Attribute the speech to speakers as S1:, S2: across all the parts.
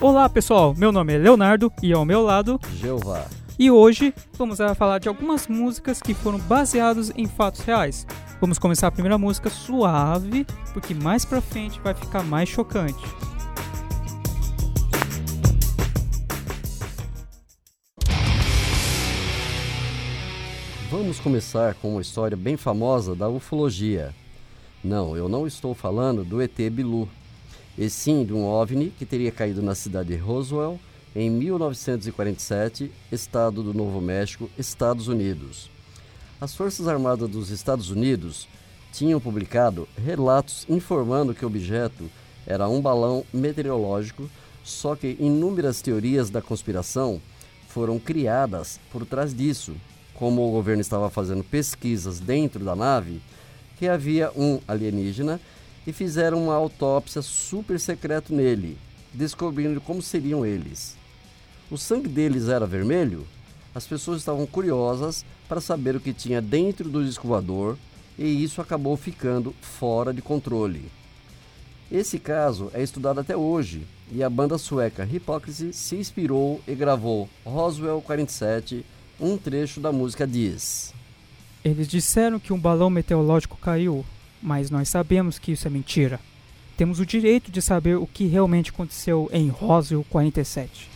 S1: Olá pessoal, meu nome é Leonardo e ao meu lado
S2: Jeová.
S1: E hoje vamos falar de algumas músicas que foram baseadas em fatos reais. Vamos começar a primeira música suave, porque mais pra frente vai ficar mais chocante.
S2: Vamos começar com uma história bem famosa da ufologia. Não, eu não estou falando do ET Bilu, e sim de um OVNI que teria caído na cidade de Roswell em 1947, estado do Novo México, Estados Unidos. As Forças Armadas dos Estados Unidos tinham publicado relatos informando que o objeto era um balão meteorológico, só que inúmeras teorias da conspiração foram criadas por trás disso. Como o governo estava fazendo pesquisas dentro da nave, que havia um alienígena e fizeram uma autópsia super secreta nele, descobrindo como seriam eles. O sangue deles era vermelho? As pessoas estavam curiosas para saber o que tinha dentro do disco voador e isso acabou ficando fora de controle. Esse caso é estudado até hoje e a banda sueca Hypocrisy se inspirou e gravou Roswell 47, um trecho da música diz:
S1: Eles disseram que um balão meteorológico caiu, mas nós sabemos que isso é mentira. Temos o direito de saber o que realmente aconteceu em Roswell 47.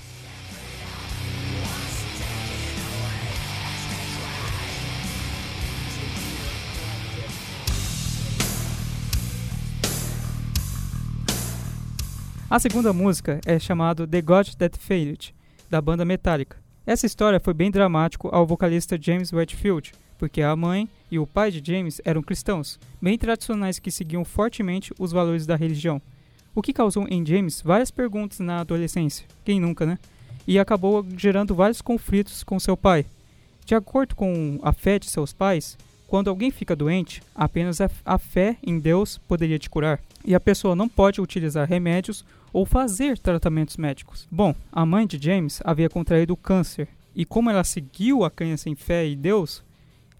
S1: A segunda música é chamada The God That Failed, da banda Metallica. Essa história foi bem dramático ao vocalista James Whitfield, porque a mãe e o pai de James eram cristãos, bem tradicionais que seguiam fortemente os valores da religião. O que causou em James várias perguntas na adolescência, quem nunca, né? E acabou gerando vários conflitos com seu pai. De acordo com a fé de seus pais, quando alguém fica doente, apenas a fé em Deus poderia te curar. E a pessoa não pode utilizar remédios ou fazer tratamentos médicos. Bom, a mãe de James havia contraído câncer, e como ela seguiu a crença em fé e Deus,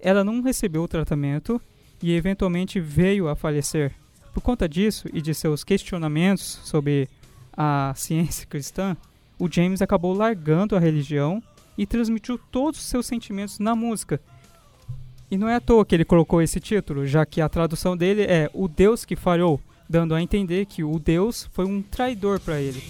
S1: ela não recebeu o tratamento e eventualmente veio a falecer. Por conta disso e de seus questionamentos sobre a ciência cristã, o James acabou largando a religião e transmitiu todos os seus sentimentos na música. E não é à toa que ele colocou esse título, já que a tradução dele é O Deus que falhou, dando a entender que o Deus foi um traidor para ele.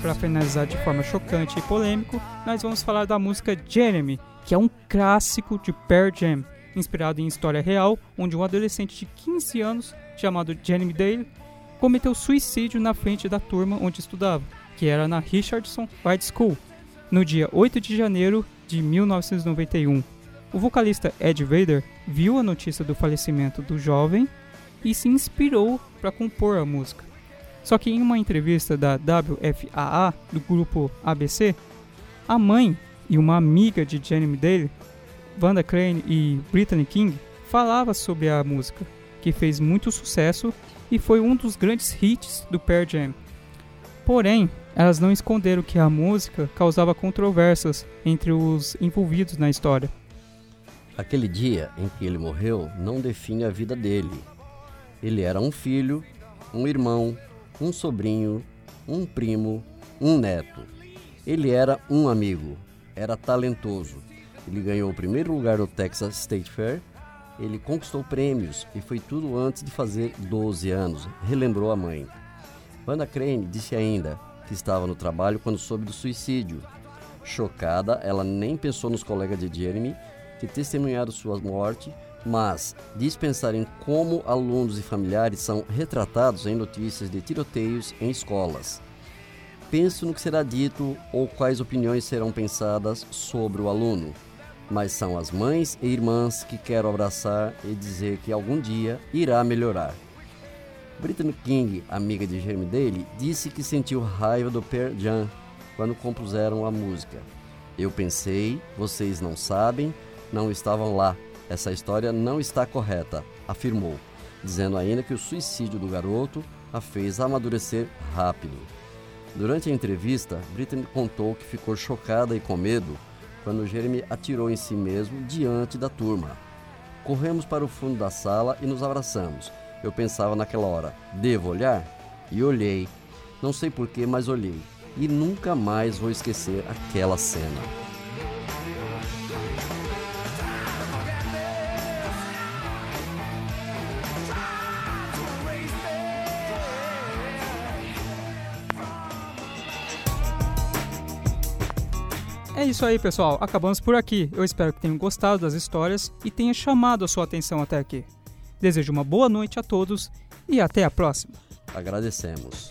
S1: para finalizar de forma chocante e polêmico, nós vamos falar da música Jeremy, que é um clássico de Pearl Jam, inspirado em história real, onde um adolescente de 15 anos, chamado Jeremy Dale, cometeu suicídio na frente da turma onde estudava, que era na Richardson White School, no dia 8 de janeiro de 1991. O vocalista Ed Vader viu a notícia do falecimento do jovem e se inspirou para compor a música. Só que em uma entrevista da WFAA, do grupo ABC, a mãe e uma amiga de Jeremy Dale, Wanda Crane e Brittany King, falava sobre a música, que fez muito sucesso e foi um dos grandes hits do Pearl Jam. Porém, elas não esconderam que a música causava controvérsias entre os envolvidos na história.
S2: Aquele dia em que ele morreu não define a vida dele. Ele era um filho, um irmão, um sobrinho, um primo, um neto. Ele era um amigo, era talentoso. Ele ganhou o primeiro lugar no Texas State Fair. Ele conquistou prêmios e foi tudo antes de fazer 12 anos, relembrou a mãe. Wanda Crane disse ainda que estava no trabalho quando soube do suicídio. Chocada, ela nem pensou nos colegas de Jeremy que testemunharam sua morte mas dispensar em como alunos e familiares são retratados em notícias de tiroteios em escolas. Penso no que será dito ou quais opiniões serão pensadas sobre o aluno, mas são as mães e irmãs que quero abraçar e dizer que algum dia irá melhorar. Brittany King, amiga de Jeremy Daly, disse que sentiu raiva do Pearl Jam quando compuseram a música. Eu pensei, vocês não sabem, não estavam lá, essa história não está correta, afirmou, dizendo ainda que o suicídio do garoto a fez amadurecer rápido. Durante a entrevista, Britney contou que ficou chocada e com medo quando Jeremy atirou em si mesmo diante da turma. Corremos para o fundo da sala e nos abraçamos. Eu pensava naquela hora, devo olhar? E olhei. Não sei porquê, mas olhei. E nunca mais vou esquecer aquela cena.
S1: É isso aí, pessoal. Acabamos por aqui. Eu espero que tenham gostado das histórias e tenha chamado a sua atenção até aqui. Desejo uma boa noite a todos e até a próxima.
S2: Agradecemos.